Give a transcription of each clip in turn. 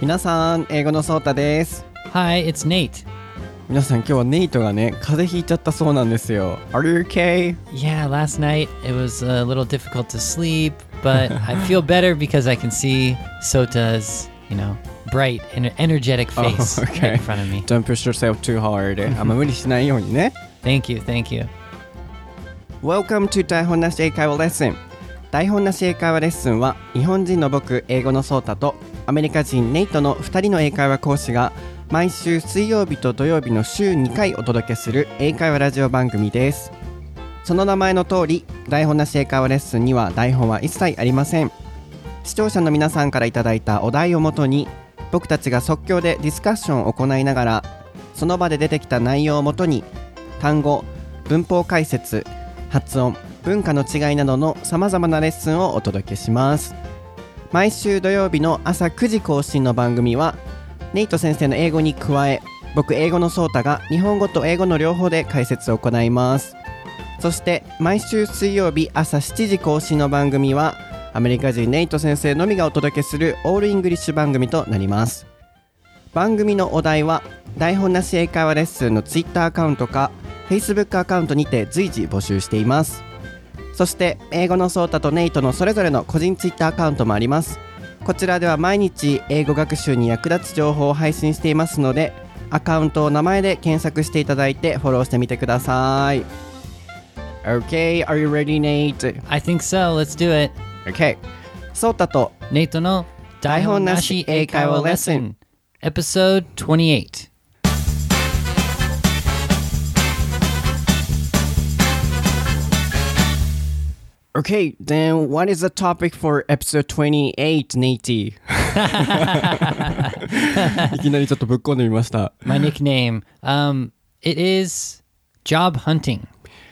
皆さん英語のソータです Hi, it's Nate. 皆さん今日はネイトがね風邪ひいちゃったそうなんですよ Are you okay? Yeah, last night it was a little difficult to sleep, but I feel better because I can see Sota's, you know, bright and energetic face Oh, okay. right in front of me. Don't push yourself too hard あんま無理しないようにね Thank you, thank you. Welcome to 台本なし英会話レッスン台本なし英会話レッスンは日本人の僕英語のソータとアメリカ人ネイトの2人の英会話講師が毎週水曜日と土曜日の週2回お届けする英会話ラジオ番組です。その名前の通り台本なし英会話レッスンには台本は一切ありません。視聴者の皆さんからいただいたお題をもとに僕たちが即興でディスカッションを行いながらその場で出てきた内容をもとに単語文法解説発音文化の違いなどのさまざまなレッスンをお届けします。毎週土曜日の朝9時更新の番組はネイト先生の英語に加え僕英語のソータが日本語と英語の両方で解説を行います。そして毎週水曜日朝7時更新の番組はアメリカ人ネイト先生のみがお届けする All English 番組となります。番組のお題は台本なし英会話レッスンの Twitter アカウントか Facebook アカウントにて随時募集しています。そして英語のソータとネイトのそれぞれの個人 Twitter アカウントもありますこちらでは毎日英語学習に役立つ情報を配信していますのでアカウントを名前で検索していただいてフォローしてみてください Okay, are you ready, Nate? I think so. Let's do it. Okay. ソータと Nate の台本なし英会話レッスン Episode 28. Okay, then what is the topic for episode 28, Nate? いきなりちょっとぶっこんでみました。My nickname. Um, it is job hunting.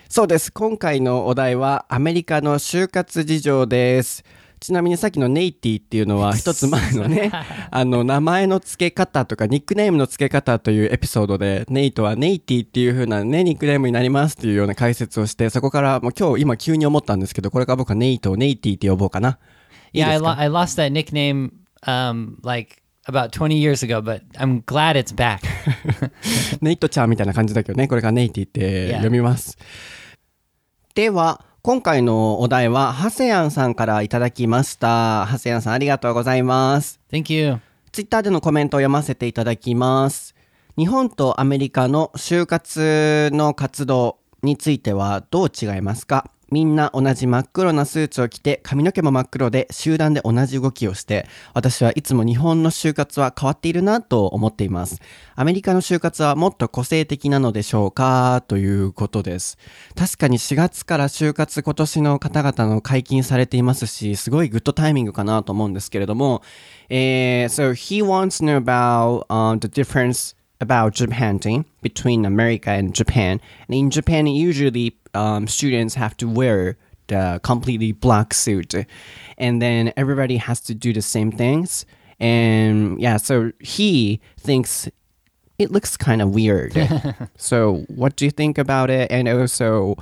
そうです。今回のお題はアメリカの就活事情です。ちなみにさっきのネイティっていうのは一つ前のね、あの名前の付け方とかニックネームの付け方というエピソードで、ネイトはネイティっていう風なね、ニックネームになりますっていうような解説をして、そこからもう今日今急に思ったんですけど、これから僕はネイトをネイティって呼ぼうかな。いい Yeah, I lost that nickname um, like about 20 years ago, but I'm glad it's back. ネイトちゃんみたいな感じだけどね、これからネイティって読みます。では、今回のお題は、ハセヤンさんからいただきました。ハセヤンさんありがとうございます。Thank you. ツイッターでのコメントを読ませていただきます。日本とアメリカの就活の活動についてはどう違いますか？みんな同じ真っ黒なスーツを着て髪の毛も真っ黒で集団で同じ動きをして私はいつも日本の就活は変わっているなと思っています。アメリカの就活はもっと個性的なのでしょうかということです。確かに4月から就活今年の方々の解禁されていますし、すごいグッドタイミングかなと思うんですけれども、えー so he wants to know about、um, the difference about job hunting between America and Japan. And in Japan, usually um, students have to wear the completely black suit, and then everybody has to do the same things. And yeah, so he thinks it looks kind of weird. so, what do you think about it? And also,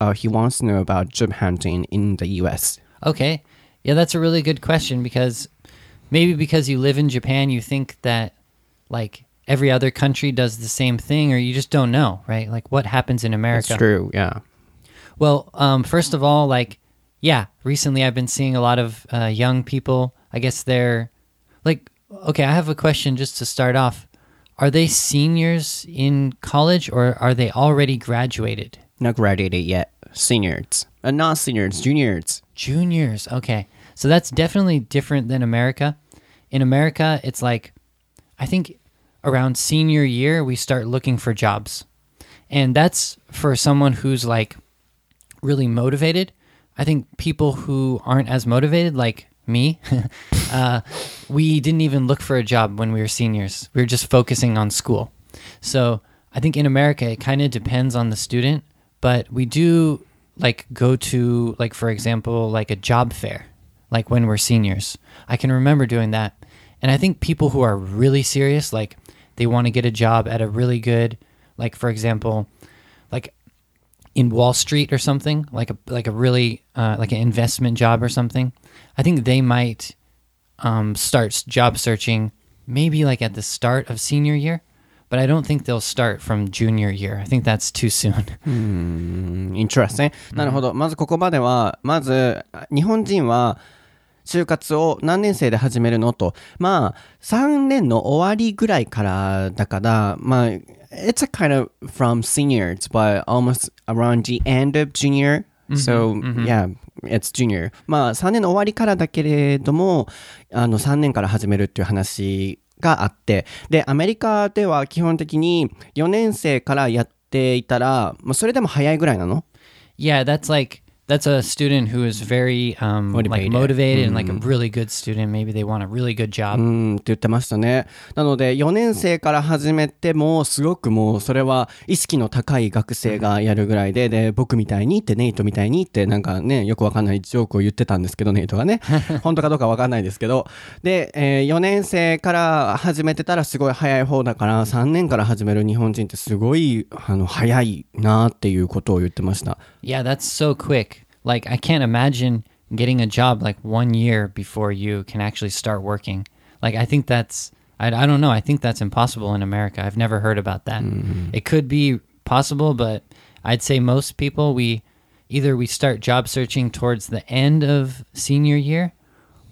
uh, he wants to know about job hunting in the U.S. Okay. Yeah, that's a really good question because maybe because you live in Japan, you think that like every other country does the same thing, or you just don't know, right? Like what happens in America. It's true. Yeah. Well, um, first of all, like, yeah, recently I've been seeing a lot of uh, young people. I guess they're like, okay, I have a question just to start off. Are they seniors in college or are they already graduated? Not graduated yet. Seniors. Uh, not seniors. Juniors. Juniors. Okay. So that's definitely different than America. In America, it's like, I think around senior year, we start looking for jobs. And that's for someone who's like really motivated. I think people who aren't as motivated, like me, uh, we didn't even look for a job when we were seniors. We were just focusing on school. So I think in America, it kind of depends on the student, but we do like go to, like, for example, like a job fair, like when we're seniors. I can remember doing that. And I think people who are really serious, like they want to get a job at a really good, like, for example, like in Wall Street or something, like a like a really uh, like an investment job or something, I think they might um, start s- job searching maybe like at the start of senior year, but I don't think they'll start from junior year. I think that's too soon. うん、interesting. なるほど。まずここまでは、まず、日本人は、 就活を何年生で始めるの？と。まあ、3年の終わりぐらいからだから、まあ、it's a kind of from seniors, but almost around the end of junior. So, yeah, it's junior. まあ、3年の終わりからだけれども、あの、3年から始めるっていう話があって、で、アメリカでは基本的に4年生からやっていたら、まあ、それでも早いぐらいなの？Yeah, that's like that's a student who is very um, like Motivated. motivated and like a really good student. Maybe they want a really good job. うんって言ってましたね。なので、4年生から始めても、すごくもう、それは意識の高い学生がやるぐらいで、で、僕みたいにって、ネイトみたいにって、なんかね、よくわかんないジョークを言ってたんですけど、ネイトがね。本当かどうかわかんないですけど。で、えー4年生から始めてたらすごい早い方だから、3年から始める日本人ってすごい、あの、早いなっていうことを言ってました。Yeah, that's so quick. Like I can't imagine getting a job like one year before you can actually start working. Like I think that's I, I don't know. I think that's impossible in America. I've never heard about that. It could be possible, but I'd say most people we either we start job searching towards the end of senior year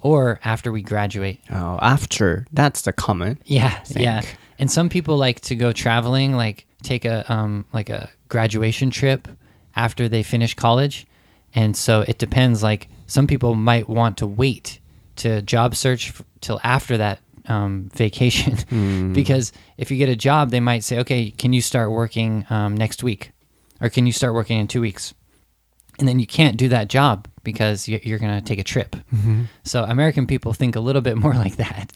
or after we graduate. Oh, after, that's the common. Yeah, yeah. And some people like to go traveling, like take a um like a graduation trip after they finish college. And so it depends. Like some people might want to wait to job search f- till after that um, vacation, because if you get a job, they might say, "Okay, can you start working um, next week, or can you start working in two weeks?" And then you can't do that job because you- you're going to take a trip. So American people think a little bit more like that.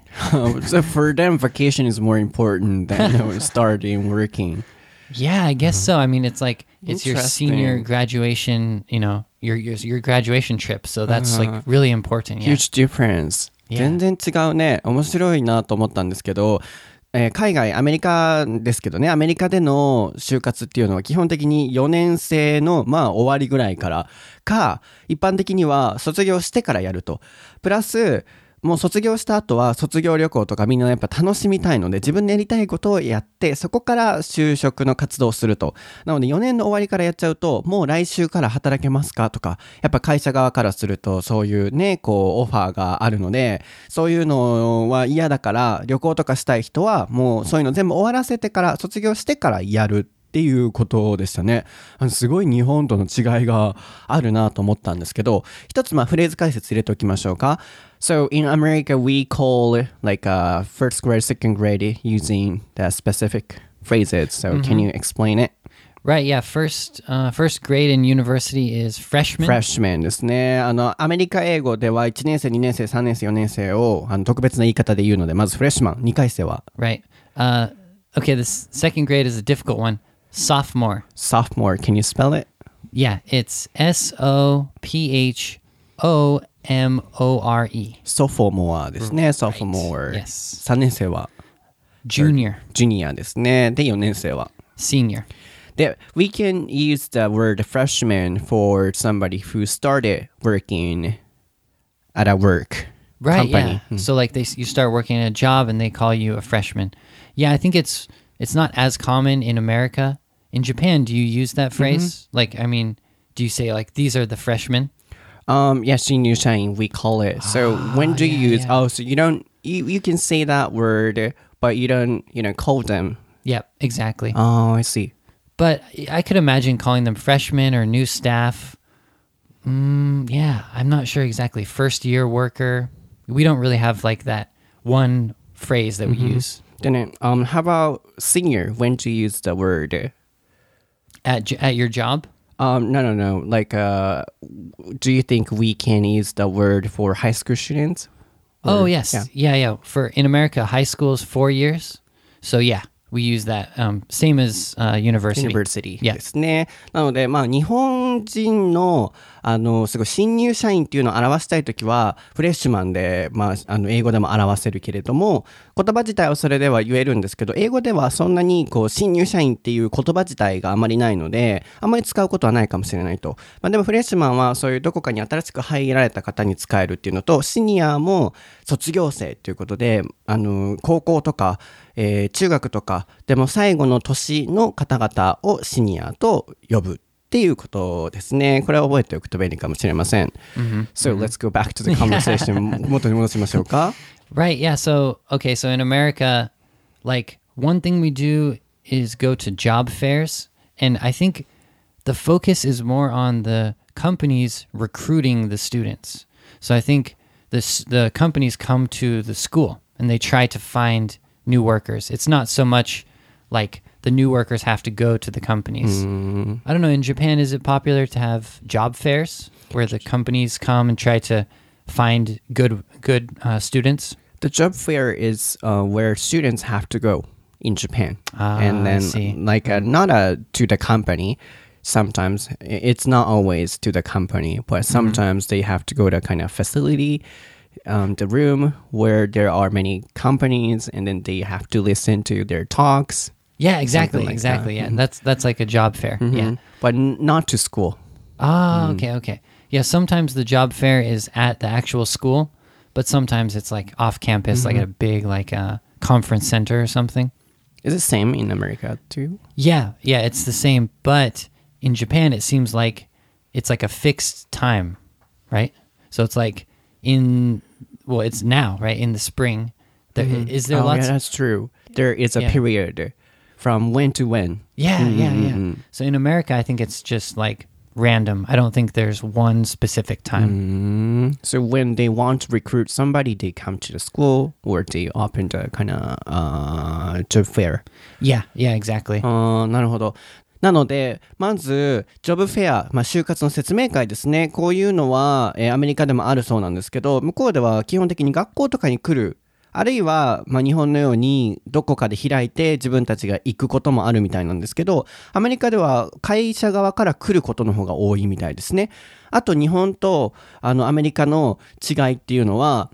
so for them, vacation is more important than starting working. Yeah, I guess so. I mean, it's like it's your senior graduation, you know, your your your graduation trip. So that's like really important. Yeah. Huge difference. Yeah. 全然違うね。面白いなと思ったんですけど、えー海外、アメリカですけどね、アメリカでの就活っていうのは基本的に4年生の、まあ終わりぐらいからか、一般的には卒業してからやると。プラス、もう卒業した後は卒業旅行とかみんなやっぱ楽しみたいので自分でやりたいことをやってそこから就職の活動をすると。なので4年の終わりからやっちゃうともう来週から働けますかとかやっぱ会社側からするとそういうねこうオファーがあるのでそういうのは嫌だから旅行とかしたい人はもうそういうの全部終わらせてから卒業してからやるっていうことでしたね。あのすごい日本との違いがあるなと思ったんですけど、一つまあフレーズ解説入れておきましょうか。So in America we call like uh, first grade, second grade using the specific phrases. So can you explain it? Right. Yeah. First, uh, first grade in university is freshman. freshman ですね。あの、アメリカ英語では1年生、2年生、3年生、4年生をあの特別な言い方で言うので、まずフレッシュマン、2回生は Right. Uh, okay. This second grade is a difficult one. Sophomore. sophomore. Can you spell it? Yeah. It's S O P H O M O R E. sophomore ですね。sophomore。 Yes. 3年生は Junior. ジュニアですね。で、4年生は。 Senior. で、we can use the word freshman for somebody who started working at a work right company. yeah so like they s- you start working at a job and they call you a freshman yeah i think it's it's not as common in america in japan do you use that phrase like i mean do you say like these are the freshmen Um, in senior shine, we call it. So when do you use? yeah. Oh, so you don't you you can say that word, but you don't you know call them. yep exactly Oh, I see. but i could imagine calling them freshmen or new staff mm, yeah i'm not sure exactly first year worker we don't really have like that one phrase that we use Then um, how about senior? When do you use the word? at, j- at your job Um, no, no, no. Like, uh, do you think we can use the word for high school students? Oh Or- yes, yeah. yeah. yeah, For in America, high school is four years, so yeah, we use that. Um, same as uh, university. University Yeah. ですね。なので、まあ、日本人の あの、すごい新入社員っていうのを表したいときは、フレッシュマンで、まあ、あの、英語でも表せるけれども、言葉自体はそれでは言えるんですけど、英語ではそんなに、こう、新入社員っていう言葉自体があまりないので、あんまり使うことはないかもしれないと。まあ、でもフレッシュマンはそういうどこかに新しく入られた方に使えるっていうのと、シニアも卒業生ということで、あの、高校とか、えー中学とか、でも最後の年の方々をシニアと呼ぶっていうことですね。これは覚えておくと便利かもしれません。So let's go back to the conversation. 元に戻しましょうか。 Right. Yeah. So, okay. So in America, like one thing we do is go to job fairs. And I think the focus is more on the companies recruiting the students. So I think this, the companies come to the school and they try to find new workers. It's not so much like the new workers have to go to the companies. I don't know. In Japan, is it popular to have job fairs where the companies come and try to find good good uh, students? The job fair is uh, where students have to go in Japan, Ah, and then like uh, not uh, to the company. Sometimes it's not always to the company, Mm-hmm. but sometimes they have to go to a kind of facility, um, the room where there are many companies, and then they have to listen to their talks. Yeah, exactly, like that. exactly. Yeah, that's that's like a job fair. Yeah. Mhm. but n- not to school. Ah, okay, okay. Yeah, sometimes the job fair is at the actual school, but sometimes it's like off campus, like at a big like uh, conference center or something. Is it same in America too? Yeah, yeah, it's the same, but in Japan it seems like it's like a fixed time, right? So it's like in well, it's now, right? In the spring. There, Is there oh, lots yeah, that's true. There is a Yeah. period from when to when. Yeah, yeah, yeah. So in America, I think it's just like random. I don't think there's one specific time. Mm. So when they want to recruit somebody, they come to the school or they open the kind of uh, job fair. Yeah, yeah, exactly. あーなるほど。なので、まず、ジョブフェア、まあ、就活の説明会ですね。こういうのは、えーアメリカでもあるそうなんですけど、向こうでは基本的に学校とかに来る、 あるいは、まあ、日本のようにどこかで開いて自分たちが行くこともあるみたいなんですけど、アメリカでは会社側から来ることの方が多いみたいですね。あと日本とあのアメリカの違いっていうのは、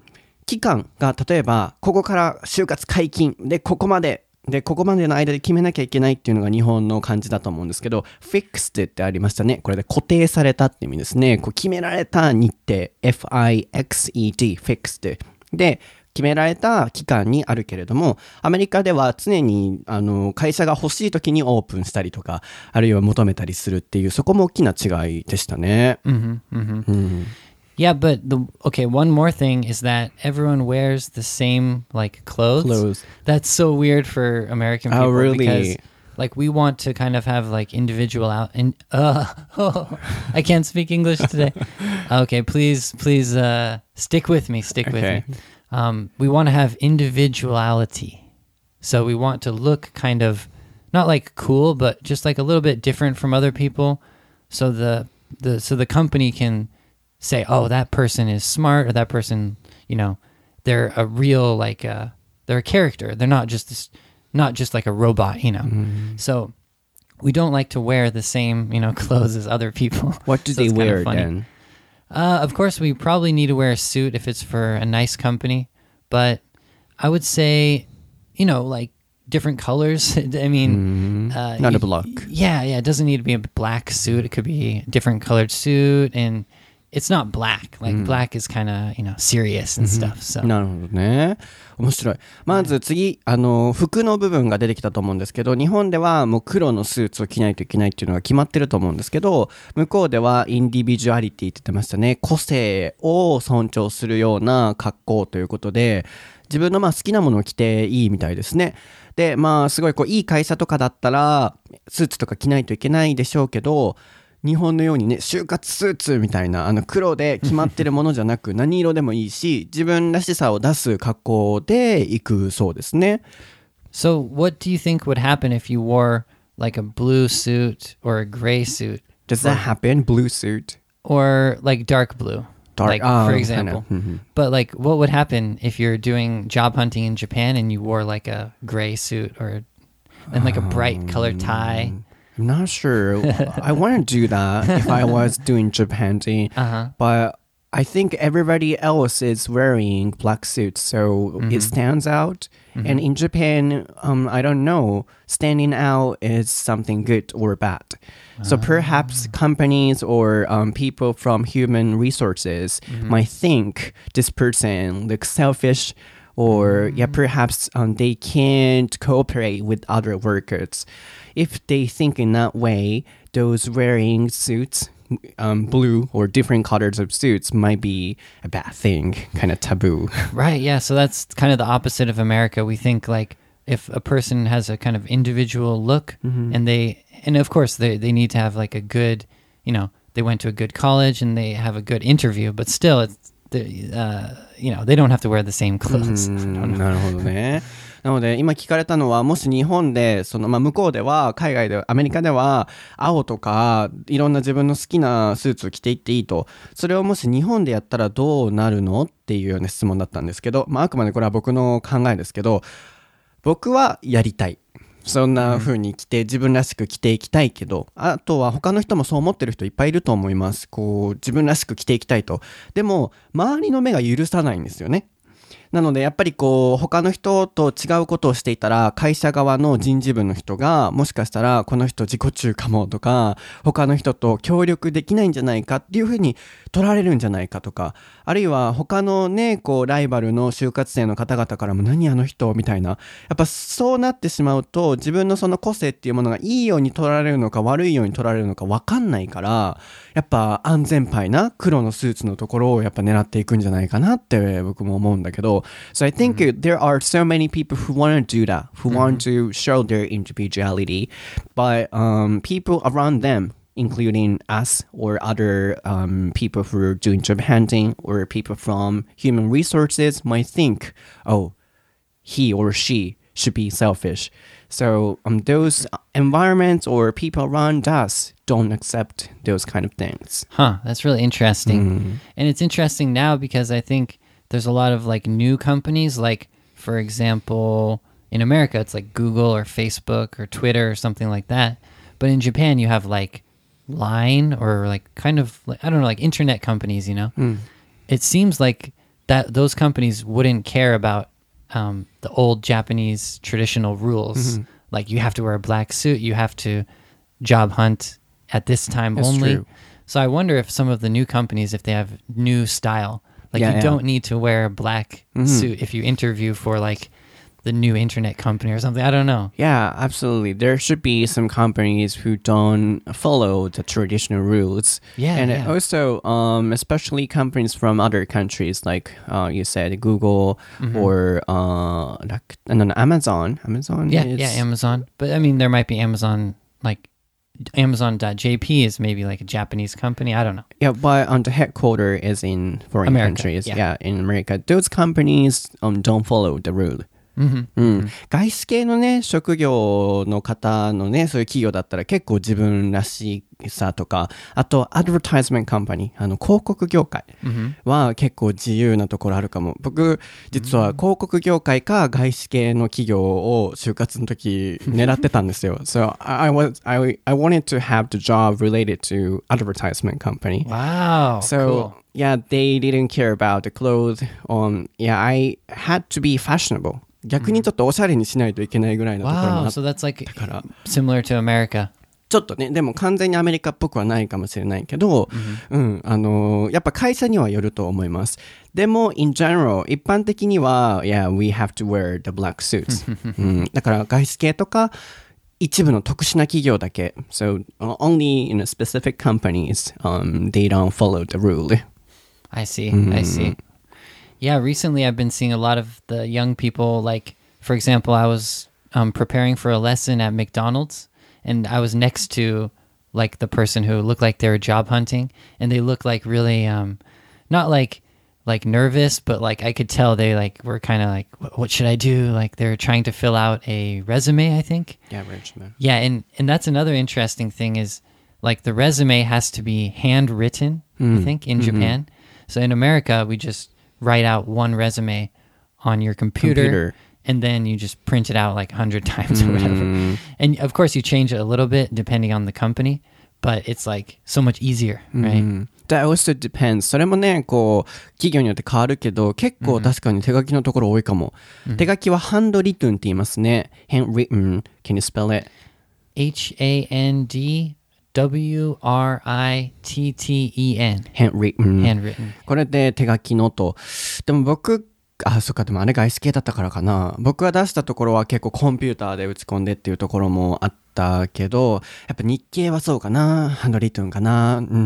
期間が例えばここから就活解禁でここまででここまでの間で決めなきゃいけないっていうのが日本の感じだと思うんですけど fixed ってありましたね。これで固定されたって意味ですね。こう決められた日程 FIXED fixed で決められた期間にあるけれどもアメリカでは常にあの会社が欲しい時にオープンしたりとかあるいは求めたりするっていうそこも大きな違いでしたね、hmm hmm Yeah, but the okay. One more thing is that everyone wears the same like clothes. Clothes. That's so weird for American Oh, people really? because like we want to kind of have like individual out and uh I can't speak English today. okay, please please uh stick with me, stick with Okay. me. Um we want to have individuality. So we want to look kind of not like cool, but just like a little bit different from other people. So the the so the company can say, "Oh, that person is smart," or "That person, you know, they're a real like uh, they're a character. They're not just this, not just like a robot, you know." So we don't like to wear the same, you know, clothes as other people. What do So they it's kinda wear then? Uh, of course, we probably need to wear a suit if it's for a nice company, but I would say, you know, like different colors. I mean, mm-hmm. uh, not a block. Yeah, yeah. It doesn't need to be a black suit. It could be a different colored suit, and it's not black. Like mm. black is kind of you know serious and mm-hmm. stuff. So no. 面白い。まず次、あの、服の部分が出てきたと思うんですけど、日本ではもう黒のスーツを着ないといけないっていうのが決まってると思うんですけど、向こうではインディビジュアリティって言ってましたね。個性を尊重するような格好ということで、自分のまあ好きなものを着ていいみたいですね。で、まあすごいこういい会社とかだったら、スーツとか着ないといけないでしょうけど、日本のようにね就活スーツみたいなあの黒で決まってるものじゃなく何色でもいいし自分らしさを出す格好で行くそうですね so what do you think would happen if you wore like a blue suit or a gray suit Does that happen? Blue suit? or like dark blue? Like oh, for example. Mhm. But like what would happen if you're doing job hunting in Japan and you wore like a gray suit or and like a bright colored tie? I'm not sure. I want to do that if I was doing Japan Uh-huh. but I think everybody else is wearing black suits, so Mm-hmm. it stands out. And in Japan, um, I don't know, standing out is something good or bad. So Ah. perhaps companies or um, people from human resources Mm-hmm. might think this person looks selfish. Or yeah, perhaps um, they can't cooperate with other workers. If they think in that way, those wearing suits um, blue or different colors of suits might be a bad thing, kind of taboo. Right. Yeah. So that's kind of the opposite of America. We think like if a person has a kind of individual look and they, and of course they, they need to have like a good, you know, they went to a good college and they have a good interview, but still it's, uh, you know, they don't have to wear the same clothes. なるほどね。なので今聞かれたのはもし日本でその、まあ、向こうでは海外でアメリカでは青とかいろんな自分の好きなスーツを着ていっていいとそれをもし日本でやったらどうなるのっていうような質問だったんですけど、まあ、あくまでこれは僕の考えですけど僕はやりたい。そんな風に着て自分らしく着ていきたいけど、あとは他の人もそう思ってる人いっぱいいると思います。こう自分らしく着ていきたいと。でも周りの目が許さないんですよね。なのでやっぱりこう他の人と違うことをしていたら会社側の人事部の人がもしかしたらこの人自己中かもとか他の人と協力できないんじゃないかっていうふうに取られるんじゃないかとかあるいは他のねこうライバルの就活生の方々からも何あの人みたいなやっぱそうなってしまうと自分のその個性っていうものがいいように取られるのか悪いように取られるのか分かんないからやっぱ安全牌な黒のスーツのところをやっぱ狙っていくんじゃないかなって僕も思うんだけど So I think there are so many people who want to do that who want to show their individuality but um, people around them including us or other um, people who are doing job hunting or people from human resources might think oh he or she should be selfish. So um, those environments or people around us don't accept those kind of things. Huh, that's really interesting. And it's interesting now because I think there's a lot of like new companies like for example, in America it's like Google or Facebook or Twitter or something like that. But in Japan you have like Line or like kind of like, I don't know like internet companies, you know. It seems like that those companies wouldn't care about um, the old Japanese traditional rules. Like you have to wear a black suit, you have to job hunt at this time That's only. true. So I wonder if some of the new companies, if they have new style, like Yeah, you yeah. don't need to wear a black Mhm. suit if you interview for like the new internet company or something. I don't know. Yeah, absolutely. There should be some companies who don't follow the traditional rules. Yeah, and yeah. also, um, especially companies from other countries, like uh, you said, Google or uh, like, and then Amazon. Amazon. Yeah, is, yeah, Amazon. But I mean, there might be Amazon like Amazon.jp is maybe like a Japanese company. I don't know. Yeah, but um, the headquarter is in foreign America, countries. yeah. in America. Those companies um, don't follow the rule. Hmm うん、外資系のね職業の方のねそういう企業だったら結構自分らしさとかあとアドバタイズメントカンパニーあの広告業界 hmm は結構自由なところあるかも僕実は広告業界か外資系の企業を就活の時狙ってたんですよ So I, was, I, I wanted to have the job related to advertisement company Wow. So cool. yeah, they didn't care about the clothes. Um, yeah, I had to be fashionable. 逆にちょっとおしゃれにしないといけないぐらいのところもあったから、うん wow, so like、ちょっとねでも完全にアメリカっぽくはないかもしれないけど、うん。あのー、やっぱ会社にはよると思います。でも in general 一般的には yeah we have to wear the black suits、うん、だから外資系とか一部の特殊な企業だけ。So only in a specific companies、um, they don't follow the rule I see、うん、I see. Yeah, recently I've been seeing a lot of the young people. Like, for example, I was um, preparing for a lesson at McDonald's, and I was next to like the person who looked like they were job hunting, and they looked like really, um, not like like nervous, but like I could tell they like were kind of like, "What- should I do? Like they're trying to fill out a resume, I think. Yeah, Richmond. Yeah, and and that's another interesting thing is like the resume has to be handwritten, I think, in Japan. So in America, we just write out one resume on your computer, Computer. and then you just print it out like 100 times or whatever. And of course, you change it a little bit depending on the company, but it's like so much easier, right? That also depends. それもね、こう、企業によって変わるけど、結構確かに手書きのところ多いかも。手書きは handwritten って言いますね。handwritten. Can you spell it? H A N D W R I T T E N. handwritten. Handwritten. これで手書きのと。でも僕、あ、そっか、でもあれ外資系だったからかな。僕が出したところは結構コンピューターで打ち込んでっていうところもあったけど、やっぱ日系はそうかな。 handwritten かな。うんうんう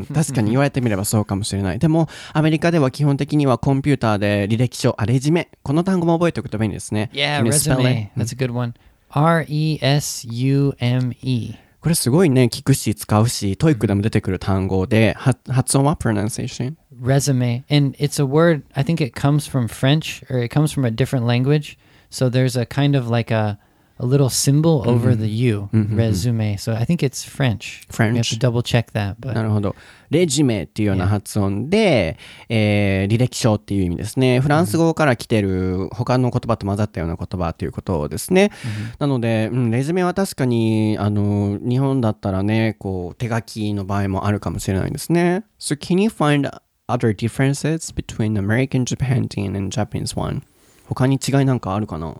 ん。確かに言われてみればそうかもしれない。でも、アメリカでは基本的にはコンピューターで履歴書、あ、 resume。この単語も覚えておくと便利ですね。Yeah, resume. That's a good one. R E S U M E. これすごいね、聞くし使うし、トイックでも出てくる単語で、は発音は pronunciation? resume and it's a word i think it comes from french or it comes from a different language so there's a kind of like a a little symbol over the u resume so i think it's french we have French. to double check that but なるほど。レジメっていうような発音で、えー履歴書っていう意味ですね。フランス語から来てる他の言葉と混ざったような言葉ということですね。なので、うん、レジュメは確かに、あの、日本だったらね、こう、手書きの場合もあるかもしれないですね。So can you find other differences between American Japanese and Japanese one? 他に違いなんかあるかな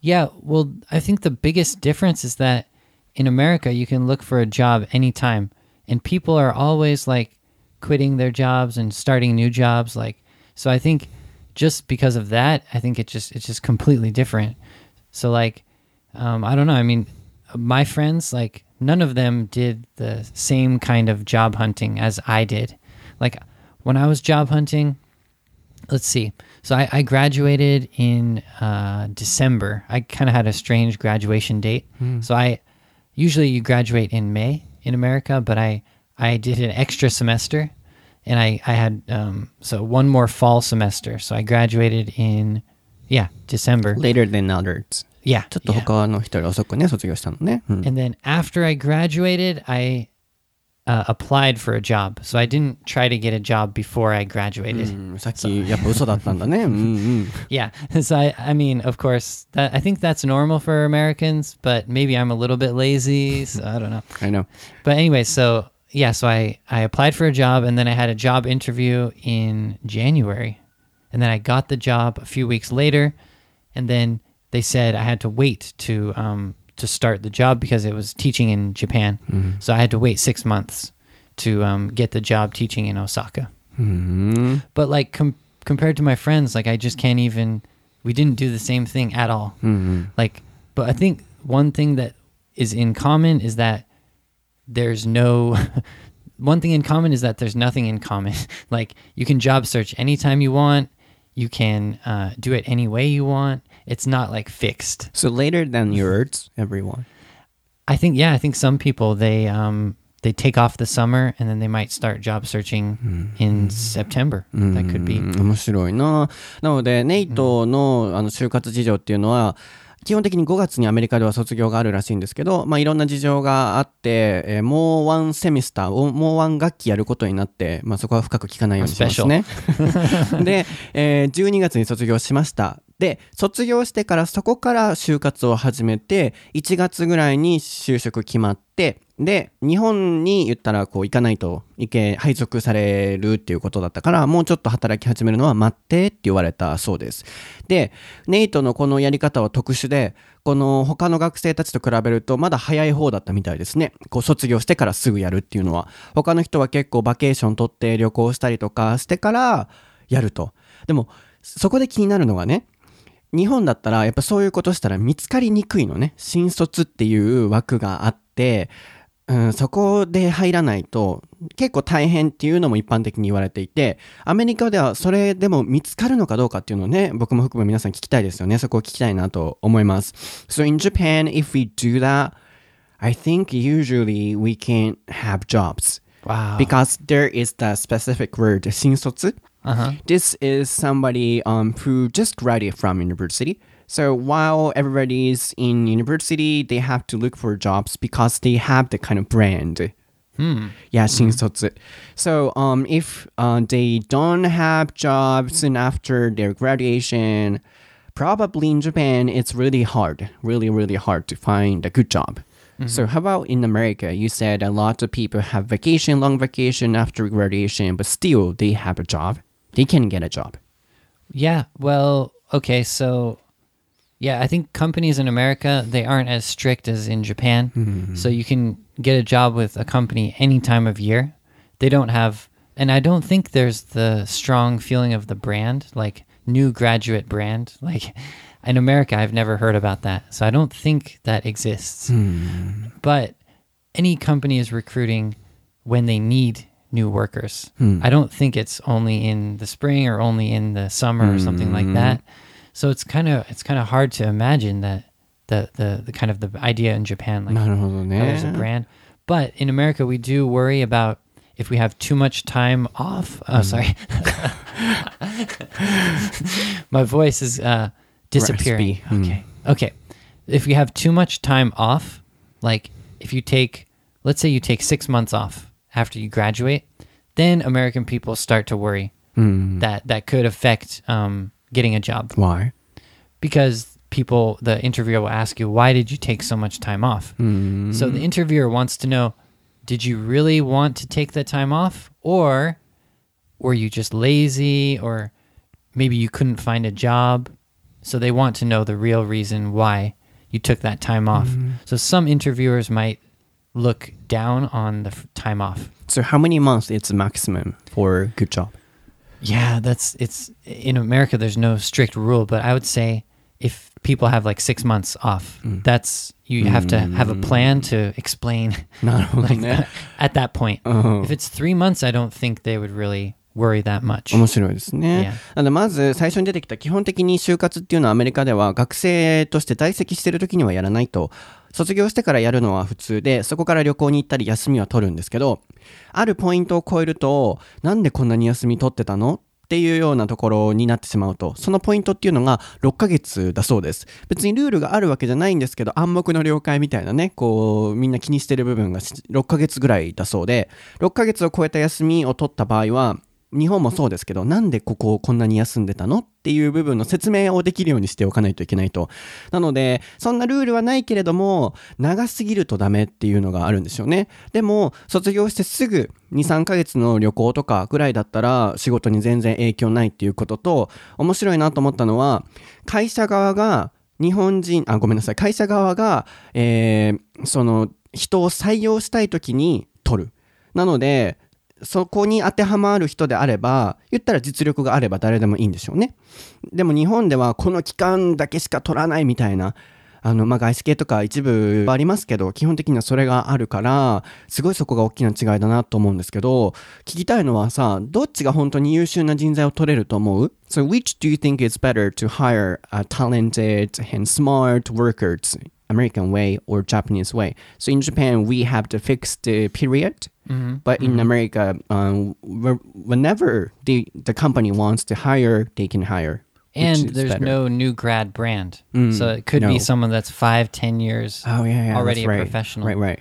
yeah well i think the biggest difference is that in america you can look for a job anytime and people are always like quitting their jobs and starting new jobs like so i think just because of that i think it just it's just completely different. So like um, i don't know i mean my friends like none of them did the same kind of job hunting as i did. Like when i was job hunting let's see. So I, I graduated in uh, December. I kind of had a strange graduation date. So I usually you graduate in May in America, but I I did an extra semester, and I I had um, so one more fall semester. So I graduated in yeah December. ?later than others. Yeah, ちょっと yeah. 他の人より遅くね、卒業したのね。うん And then after I graduated, I uh, applied for a job. So I didn't try to get a job before I graduated. Mm, so. Mm, mm. yeah. So I, I mean, of course, that, I think that's normal for Americans, but maybe I'm a little bit lazy. So I don't know. I know. But anyway, so yeah, so I, I applied for a job and then I had a job interview in January. And then I got the job a few weeks later. And then they said I had to wait to um, to start the job because it was teaching in Japan. Mm-hmm. So I had to wait six months to um, get the job teaching in Osaka. Mm-hmm. But like com- compared to my friends, like I just can't even. We didn't do the same thing at all. Mm-hmm. Like, but I think one thing that is in common is that there's no. one thing in common is that there's nothing in common. like you can job search anytime you want. You can uh, do it any way you want. It's not like fixed. So later than yours, everyone. I think yeah. I think some people they um they take off the summer and then they might start job searching in September. That could be. うん面白いな。なので、ネイトのあの就活事情っていうのは、 基本的に5月にアメリカでは卒業があるらしいんですけど、まあ、いろんな事情があって、えーもうワンセミスターを、もうワン学期やることになって、まあ、そこは深く聞かないようにしますね。で、えー12月に卒業しました。で、卒業してからそこから就活を始めて、1月ぐらいに就職決まって、で、日本に言ったらこう行かないといけ、配属されるっていうことだったから、もうちょっと働き始めるのは待ってって言われたそうです。で、ネイトのこのやり方は特殊で、この他の学生たちと比べるとまだ早い方だったみたいですね。こう卒業してからすぐやるっていうのは。他の人は結構バケーション取って旅行したりとかしてからやると。でも、そこで気になるのがね、日本だったらやっぱそういうことしたら見つかりにくいのね。新卒っていう枠があって、うん、そこで入らないと結構大変っていうのも一般的に言われていて、アメリカではそれでも見つかるのかどうかっていうのをね、僕も含め皆さん聞きたいですよね。そこを聞きたいなと思います。So in Japan, if we do that, I think usually we can have jobs. Wow. Because there is the specific word 新卒 Uh huh. This is somebody um, who just graduated from university. So while everybody's in university, they have to look for jobs because they have the kind of brand. Yeah, 新卒. So um, if uh, they don't have jobs soon after their graduation, probably in Japan it's really hard, really, really hard to find a good job. So how about in America? You said a lot of people have vacation, long vacation after graduation, but still they have a job. They can get a job. Yeah, well, okay, so yeah, I think companies in America they aren't as strict as in Japan. Mm-hmm. So you can get a job with a company any time of year. They don't have and I don't think there's the strong feeling of the brand, like new graduate brand. Like in America, I've never heard about that. So I don't think that exists. Hmm. But any company is recruiting when they need new workers. Hmm. I don't think it's only in the spring or only in the summer or something like hmm. that. So it's kind of it's kind of hard to imagine that the, the the kind of the idea in Japan like there's a brand, but in America we do worry about if we have too much time off. Oh, sorry, my voice is uh, disappearing. Okay, okay. If you have too much time off, like if you take, let's say you take six months off after you graduate, then American people start to worry mm. that that could affect um, getting a job. Why? because people the interviewer will ask you why did you take so much time off? Mm-hmm. So the interviewer wants to know did you really want to take that time off or were you just lazy or maybe you couldn't find a job? So they want to know the real reason why you took that time off. Mm-hmm. So some interviewers might look down on the f- time off. So how many months is the maximum for a good job? Yeah, that's it's in America. There's no strict rule, but I would say if people have like six months off, that's you have to have a plan to explain なるほど like ね。 at that point. Oh. If it's three months, I don't think they would really worry that much. 面白いですね。なのでまず最初に出てきた基本的に就活っていうのはアメリカでは学生として在籍してる時にはやらないと 卒業してからやるのは普通でそこから旅行に行ったり休みは取るんですけどあるポイントを超えるとなんでこんなに休み取ってたのっていうようなところになってしまうとそのポイントっていうのが6ヶ月だそうです。別にルールがあるわけじゃないんですけど暗黙の了解みたいなねこうみんな気にしてる部分が6ヶ月ぐらいだそうで6ヶ月を超えた休みを取った場合は日本もそうですけどなんでここをこんなに休んでたのっていう部分の説明をできるようにしておかないといけないと。なのでそんなルールはないけれども長すぎるとダメっていうのがあるんですよね。でも卒業してすぐ23ヶ月の旅行とかぐらいだったら仕事に全然影響ないっていうことと面白いなと思ったのは会社側が日本人あごめんなさい。会社側が、えーその人を採用したい時に取る。なのでそこに当てはまる人であれば言ったら実力があれば誰でもいいんでしょうね。でも日本ではこの期間だけしか取らないみたいなあのまあ外資系とか一部ありますけど基本的にはそれがあるからすごいそこが大きな違いだなと思うんですけど聞きたいのはさどっちが本当に優秀な人材を取れると思う？So which do you think is better to hire a talented and smart workers? American way or Japanese way. So in Japan, we have the fixed uh, period, but in America, um, whenever the the company wants to hire, they can hire. and there's better. no new grad brand, Mm, so it could no. be someone that's five, ten years oh yeah, yeah already that's a professional. Right, right.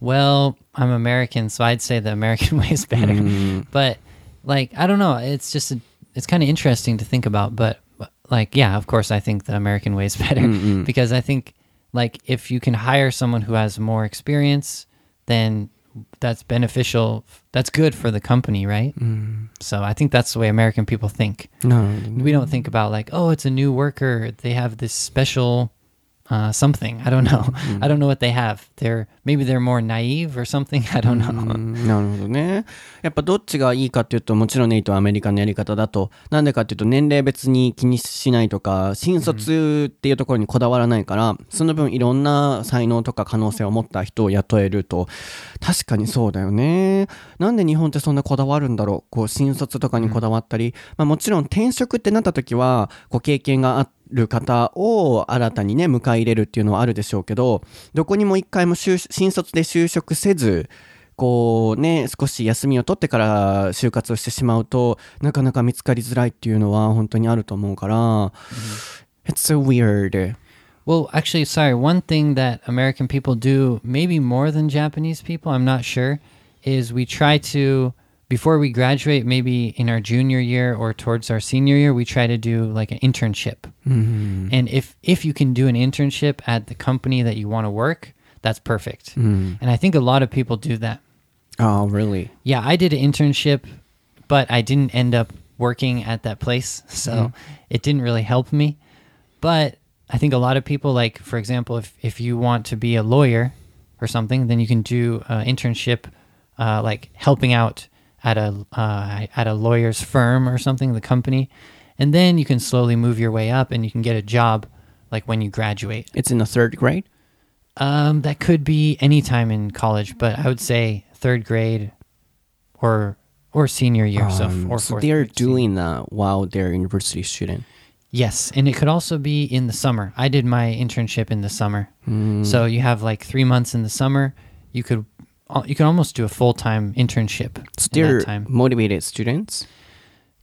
Well, I'm American, so I'd say the American way is better. Mm. But like, I don't know. It's just a, it's kind of interesting to think about. But like, yeah, of course, I think the American way is better Mm-hmm. because I think like if you can hire someone who has more experience, then that's beneficial. That's good for the company, right? Mm. So I think that's the way American people think. No, We don't think about like, oh, it's a new worker. They have this special uh, something. I don't know. Mm-hmm. I don't know what they have. They're maybe they're more naive or something. I don't know. うんなるほどね。やっぱどっちがいいかっていうともちろんネイトはアメリカのやり方だとなんでかっていうと年齢別に気にしないとか新卒っていうところにこだわらないから、その分いろんな才能とか可能性を持った人を雇えると確かにそうだよね。なんで日本ってそんなこだわるんだろう？こう新卒とかにこだわったり、まあ、もちろん転職ってなった時はこう経験があってる方を新たにね迎え入れるっていうのはあるでしょうけどどこにも一回も就新卒で就職せずこうね少し休みを取ってから就活をしてしまうとなかなか見つかりづらいっていうのは本当にあると思うから、It's so weird Well, actually, sorry. One thing that American people do, maybe more than Japanese people, I'm not sure, is we try to before we graduate, maybe in our junior year or towards our senior year, we try to do like an internship. Mm-hmm. And if if you can do an internship at the company that you want to work, that's perfect. Mm-hmm. And I think a lot of people do that. Oh, really? Yeah, I did an internship, but I didn't end up working at that place, so mm-hmm. it didn't really help me. But I think a lot of people, like for example, if if you want to be a lawyer or something, then you can do an internship, uh, like helping out at a uh, at a lawyer's firm or something, the company, and then you can slowly move your way up, and you can get a job, like when you graduate. It's in the third grade? Um, that could be any time in college, but I would say third grade or or senior year. so Um, or so they're doing that while they're university student. yes, and it could also be in the summer. I did my internship in the summer, so you have like three months in the summer. You could you can almost do a full time internship So in they're that time. motivated students.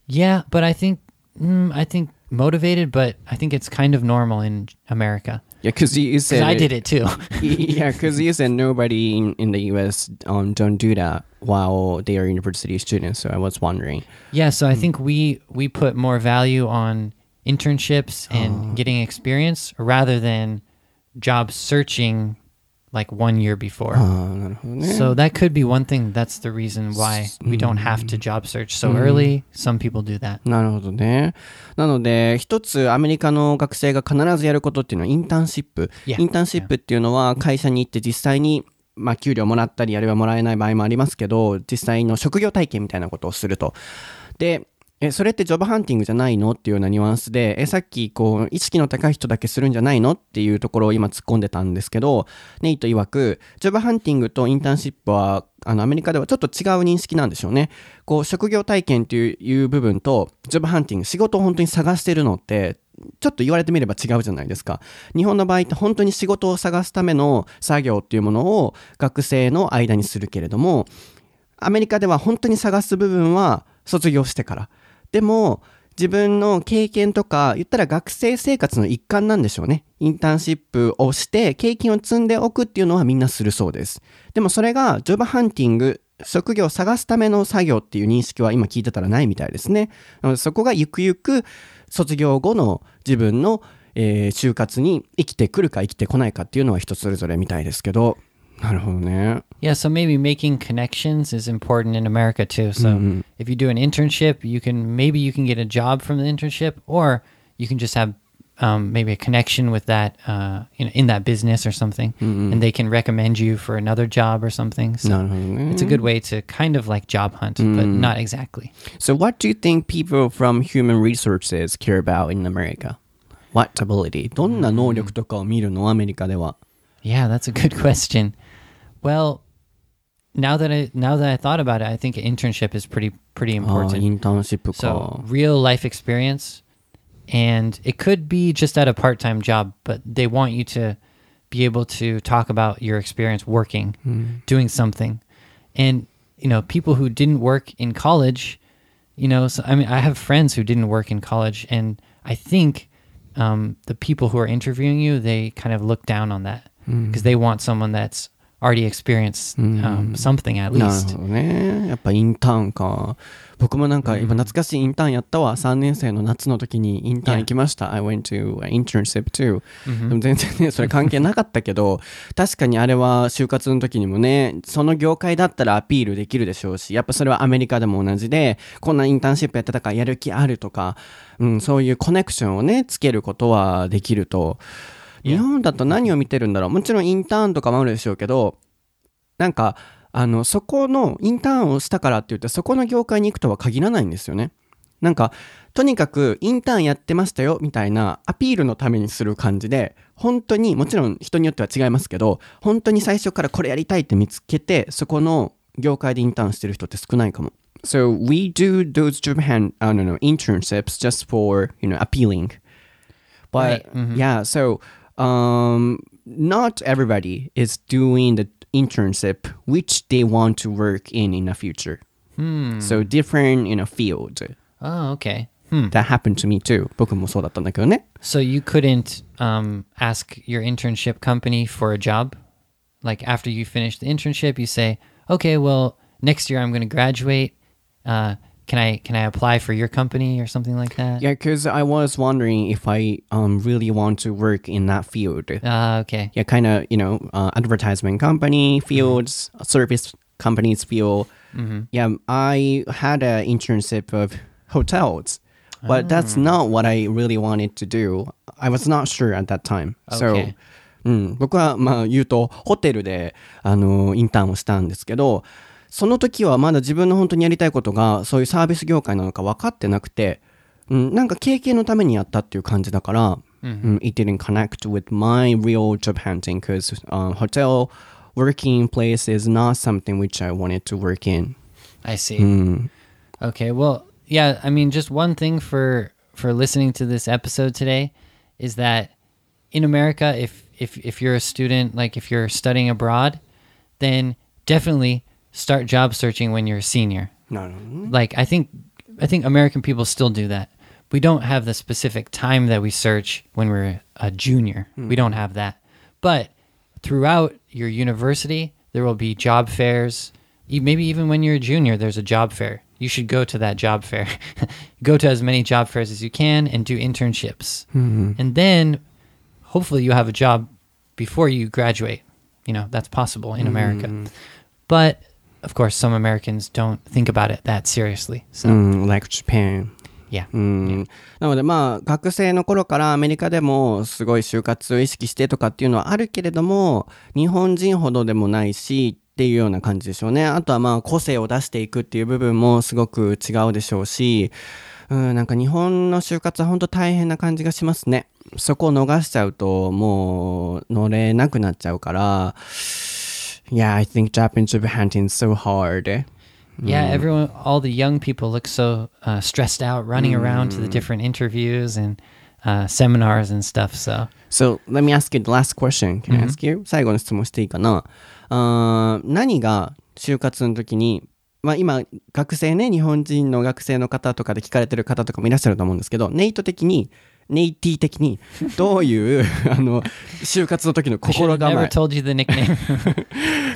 Yeah, but I think mm, I think motivated, but I think it's kind of normal in America Yeah, because you, said I did it too. yeah, because you said nobody in, in the U.S. Um, don't do that while they are university students. So I was wondering. Yeah, so I think we we put more value on internships and getting experience rather than job searching like one year before. なるほどね。So that could be one thing. That's the reason why we don't have to job search so early. Some people do that. なるほどね。なので、一つアメリカの学生が必ずやることっていうのはインターンシップ。Yeah. インターンシップっていうのは会社に行って実際に、まあ、給料もらったり、あるいはもらえない場合もありますけど、実際の職業体験みたいなことをすると。で、え、それってジョブハンティングじゃないの？っていうようなニュアンスで、え、さっき、こう、意識の高い人だけするんじゃないの？っていうところを今突っ込んでたんですけど、ネイト曰く、ジョブハンティングとインターンシップは、あの、アメリカではちょっと違う認識なんでしょうね。こう、職業体験っていういう部分と、ジョブハンティング、仕事を本当に探してるのって、ちょっと言われてみれば違うじゃないですか。日本の場合って本当に仕事を探すための作業っていうものを学生の間にするけれども、アメリカでは本当に探す部分は卒業してから。でも、自分の経験とか、言ったら学生生活の一環なんでしょうね。インターンシップをして、経験を積んでおくっていうのはみんなするそうです。でもそれが、ジョブハンティング、職業を探すための作業っていう認識は今聞いてたらないみたいですね。なのでそこがゆくゆく卒業後の自分の、えー就活に生きてくるか生きてこないかっていうのは人それぞれみたいですけど、なるほどね。 Yeah, so maybe making connections is important in America too. So if you do an internship, you can maybe you can get a job from the internship, or you can just have um, maybe a connection with that uh, you know, in that business or something, and they can recommend you for another job or something. So なるほどね。 it's a good way to kind of like job hunt, but not exactly. So, what do you think people from human resources care about in America? What ability? どんな能力とかを見るのアメリカでは。 Yeah, that's a good question. Well, now that I now that I thought about it, I think internship is pretty pretty oh, important. Oh, internship so real life experience, and it could be just at a part time job, but they want you to be able to talk about your experience working, mm. doing something, and you know people who didn't work in college, you know, so, I mean, I have friends who didn't work in college, and I think um, the people who are interviewing you they kind of look down on that hmm. because mm. they want someone that's already experienced um, something at なる least. ほどね。やっぱインターンか。僕もなんか今懐かしいインターンやったわ。3年生の夏の時にインターン行きました。I went to internship too. でも全然ね、それ関係なかったけど、確かにあれは就活の時にもね、その業界だったらアピールできるでしょうし、やっぱそれはアメリカでも同じで、こんなインターンシップやってたからやる気あるとか、うん、そういうコネクションをね、つけることはできると。日本だと何を見てるんだろうもちろんインターンとかもあるでしょうけど、なんか、あの、そこのインターンをしたからって言って、そこの業界に行くとは限らないんですよね。なんか、とにかくインターンやってましたよみたいなアピールのためにする感じで、本当に、もちろん人によっては違いますけど、本当に最初からこれやりたいって見つけて、そこの業界でインターンしてる人って少ないかも。So we do those hand, I don't know, internships just for, you know, appealing. But Right, yeah, so um, not everybody is doing the internship which they want to work in in the future. So different, you know, field. Oh, okay. Hmm. That happened to me too. 僕もそうだったんだけどね。 So you couldn't um, ask your internship company for a job? Like after you finish the internship, you say, okay, well, next year I'm going to graduate uh, can I can I apply for your company or something like that? Yeah, because I was wondering if I um really want to work in that field. Uh, okay. Yeah, kind of you know uh, advertisement company fields, service companies field. Yeah, I had an internship of hotels, but that's not what I really wanted to do. I was not sure at that time. So. Okay. うん、僕はまあ言うとホテルであのインターンをしたんですけど その時はまだ自分の本当にやりたいことがそういうサービス業界なのか分かってなくて、うん、なんか経験のためにやったっていう感じだから、うん、It didn't connect with my real job hunting because、uh, hotel working place is not something which I wanted to work in I see. うん、 Okay. Well, yeah. I mean, just one thing for for listening to this episode today is that in America, if if if you're a student, like if you're studying abroad, then definitely start job searching when you're a senior. No, no. Like I think I think American people still do that. We don't have the specific time that we search when we're a junior. Hmm. We don't have that. But throughout your university, there will be job fairs. Maybe even when you're a junior, there's a job fair. You should go to that job fair. go to as many job fairs as you can and do internships. Mm-hmm. And then hopefully you have a job before you graduate. You know, that's possible in mm-hmm. America. But of course, some Americans don't think about it that seriously. So, うん、like Japan. Yeah. うんなのでまあ学生の頃からアメリカでもすごい就活を意識してとかっていうのはあるけれども日本人ほどでもないしっていうような感じでしょうね。あとはまあ個性を出していくっていう部分もすごく違うでしょうしうんなんか日本の就活は本当大変な感じがしますね。そこを逃しちゃうともう乗れなくなっちゃうから Yeah, I think Japanese job hunting so hard. Yeah, everyone, all the young people look so uh, stressed out running around to the different interviews and uh, seminars and stuff. So, So let me ask you the last question. Can I ask you? 最後の質問していいかなあー何が就活の時に、まあ今、学生ね、日本人の学生の方とかで聞かれてる方とかもいらっしゃると思うんですけど、ネイト的に、ネイティ的に、どういう、あの、就活の時の心構え.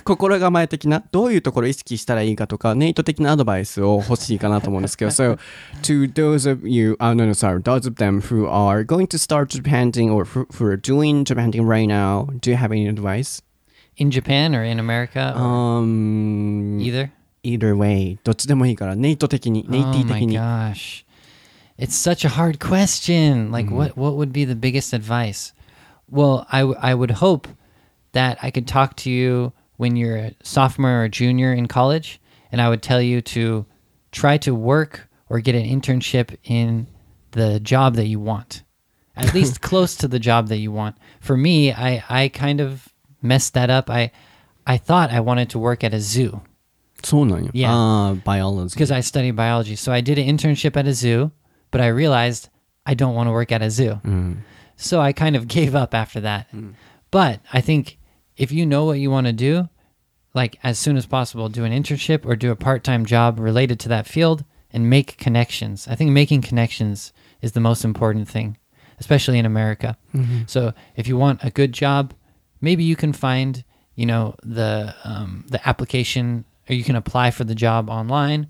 心構え的な、どういうところを意識したらいいかとか、ネイト的なアドバイスを欲しいかなと思うんですけど、so, to those of you, uh, no, no, sorry, those of them who are going to start job hunting or who, who are doing job hunting right now, do you have any advice? in Japan or in America? or Um, either? either way, どっちでもいいから、ネイト的に、ネイテ Oh ィ my 的に。gosh. It's such a hard question. Like what what would be the biggest advice? Well, I w- I would hope that I could talk to you when you're a sophomore or junior in college and I would tell you to try to work or get an internship in the job that you want. At least close to the job that you want. For me, I I kind of messed that up. I I thought I wanted to work at a zoo. そうなんよ。 Yeah. ああ、biology. because I study biology. So I did an internship at a zoo, but I realized I don't want to work at a zoo. Mm. So I kind of gave up after that. Mm. But I think if you know what you want to do, like as soon as possible, do an internship or do a part time job related to that field and make connections. I think making connections is the most important thing, especially in America. Mm-hmm. So if you want a good job, maybe you can find, you know, the um, the application or you can apply for the job online.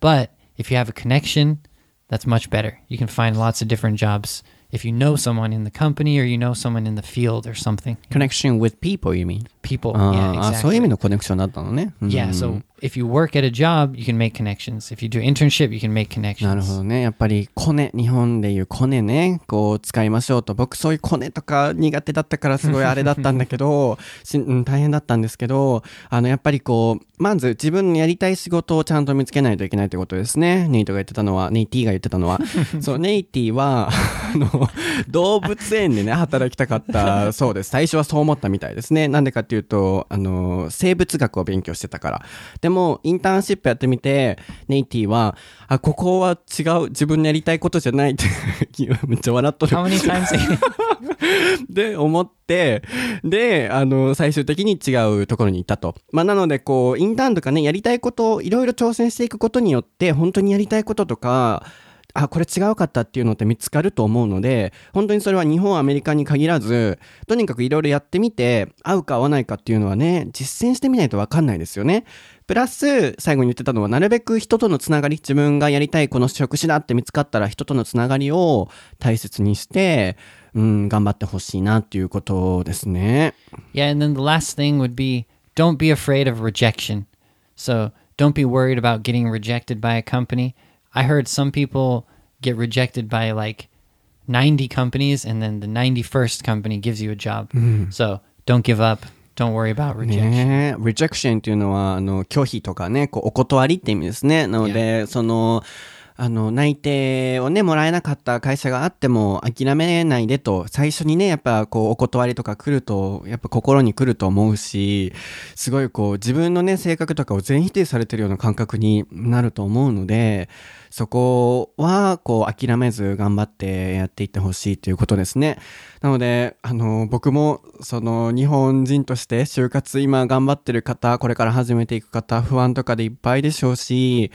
But if you have a connection, that's much better. You can find lots of different jobs if you know someone in the company or you know someone in the field or something. Connection with people, you mean? People. あ yeah, ーあ、そういう意 exactly. 味のコネクションだったのね。うん Yeah, so if you work at a job, you can make connections. If you do internship, you can make なるほ connections. どね。やっぱりコネ、日本でいうコネね、こう使いましょうと。僕そういうコネとか苦手だったからすごいあれだったんだけど、しうん、大変だったんですけど、あのやっぱりこう、まず自分のやりたい仕事をちゃんと見つけないといけないってことですね。ネイトが言ってたのは、ネイティが言ってたのは。そう、ネイティは、あの、動物園でね、働きたかったそうです。最初はそう思ったみたいですね。なんでかっていうと、あの、生物学を勉強してたから。でも、インターンシップやってみて、ネイティは、あ、ここは違う、自分のやりたいことじゃないって、めっちゃ笑っとる? で、思って、で、あの、最終的に違うところに行ったと。まあ、なので、こう、インターンとかね、やりたいことをいろいろ挑戦していくことによって、本当にやりたいこととか、あこれ違うかったっていうのって見つかると思うので本当にそれは日本アメリカに限らずとにかくいろいろやってみて合うか合わないかっていうのはね実践してみないと分かんないですよねプラス最後に言ってたのはなるべく人とのつながり自分がやりたいこの職種だって見つかったら人とのつながりを大切にしてうん頑張ってほしいなっていうことですね Yeah, and then the last thing would be don't be afraid of rejection. So don't be worried about getting rejected by a company. I heard some people get rejected by like 90 companies, and then the 91st company gives you a job. So don't give up. Don't worry about rejection. ねえ rejection っていうのはあの拒否とかねこうお断りって意味ですねなのでその あの内定をねもらえなかった会社があっても諦めないでと最初にねやっぱこうお断りとか来るとやっぱ心に来ると思うしすごいこう自分のね性格とかを全否定されてるような感覚になると思うのでそこはこう諦めず頑張ってやっていってほしいということですね。なので、あの、僕もその日本人として就活今頑張ってる方、これから始めていく方、不安とかでいっぱいでしょうし、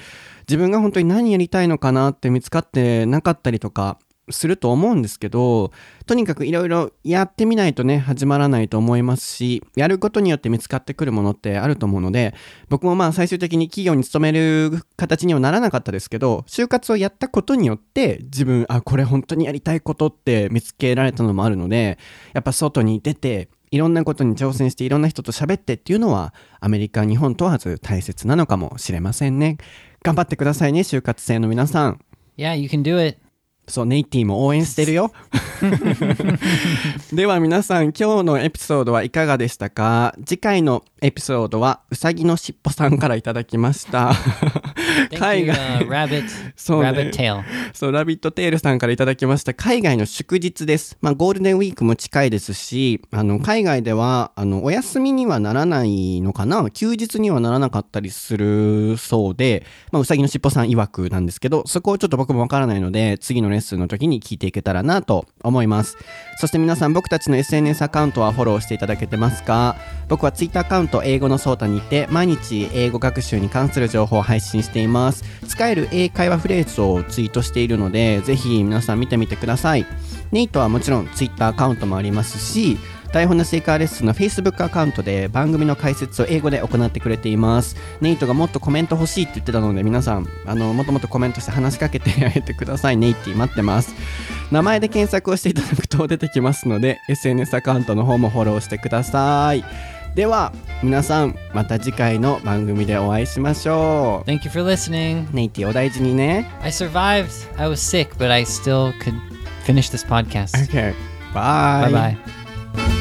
自分が本当に何やりたいのかなって見つかってなかったりとか、すると思うんですけど、とにかくいろいろやってみないとね、始まらないと思いますし、やることによって見つかってくるものってあると思うので、僕もまあ最終的に企業に勤める形にはならなかったですけど、就活をやったことによって、自分、あ、これ本当にやりたいことって見つけられたのもあるので、やっぱ外に出て、いろんなことに挑戦していろんな人と喋ってっていうのはアメリカ、日本問わず大切なのかもしれませんね。頑張ってくださいね、就活生の皆さん。Yeah, you can do it. そう、ネイティも応援してるよ。では皆さん、今日のエピソードはいかがでしたか？次回のエピソードは、うさぎのしっぽさんからいただきました。海 you, 外 uh, Rabbit. そうね Rabbit Tail. そう、ラビットテールさんからいただきました海外の祝日です。まあ、ゴールデンウィークも近いですし、あの、海外では、あの、お休みにはならないのかな？休日にはならなかったりするそうで、まあ、うさぎのしっぽさん曰くなんですけど、そこをちょっと僕もわからないので、次のレッスンの時に聞いていけたらなと思います。そして皆さん、僕たちの SNS アカウントはフォローしていただけてますか？僕は Twitter アカウント英語のソータにて、毎日英語学習に関する情報を配信しています。使える英会話フレーズをツイートしているので、ぜひ皆さん見てみてください。ネイトはもちろん Twitter アカウントもありますし、台本の成果レッスンの Facebook アカウントで番組の解説を英語で行ってくれています。ネイトがもっとコメント欲しいって言ってたので、皆さん、あの、もっともっとコメントして話しかけてあげてください。ネイティ待ってます。名前で検索をしていただくと出てきますので、SNS アカウントの方もフォローしてください。では、皆さん、また次回の番組でお会いしましょ Thank you for listening. う。ネイティお大事にね。I survived. I was sick, but I still could finish this podcast. Okay. Bye. Bye bye.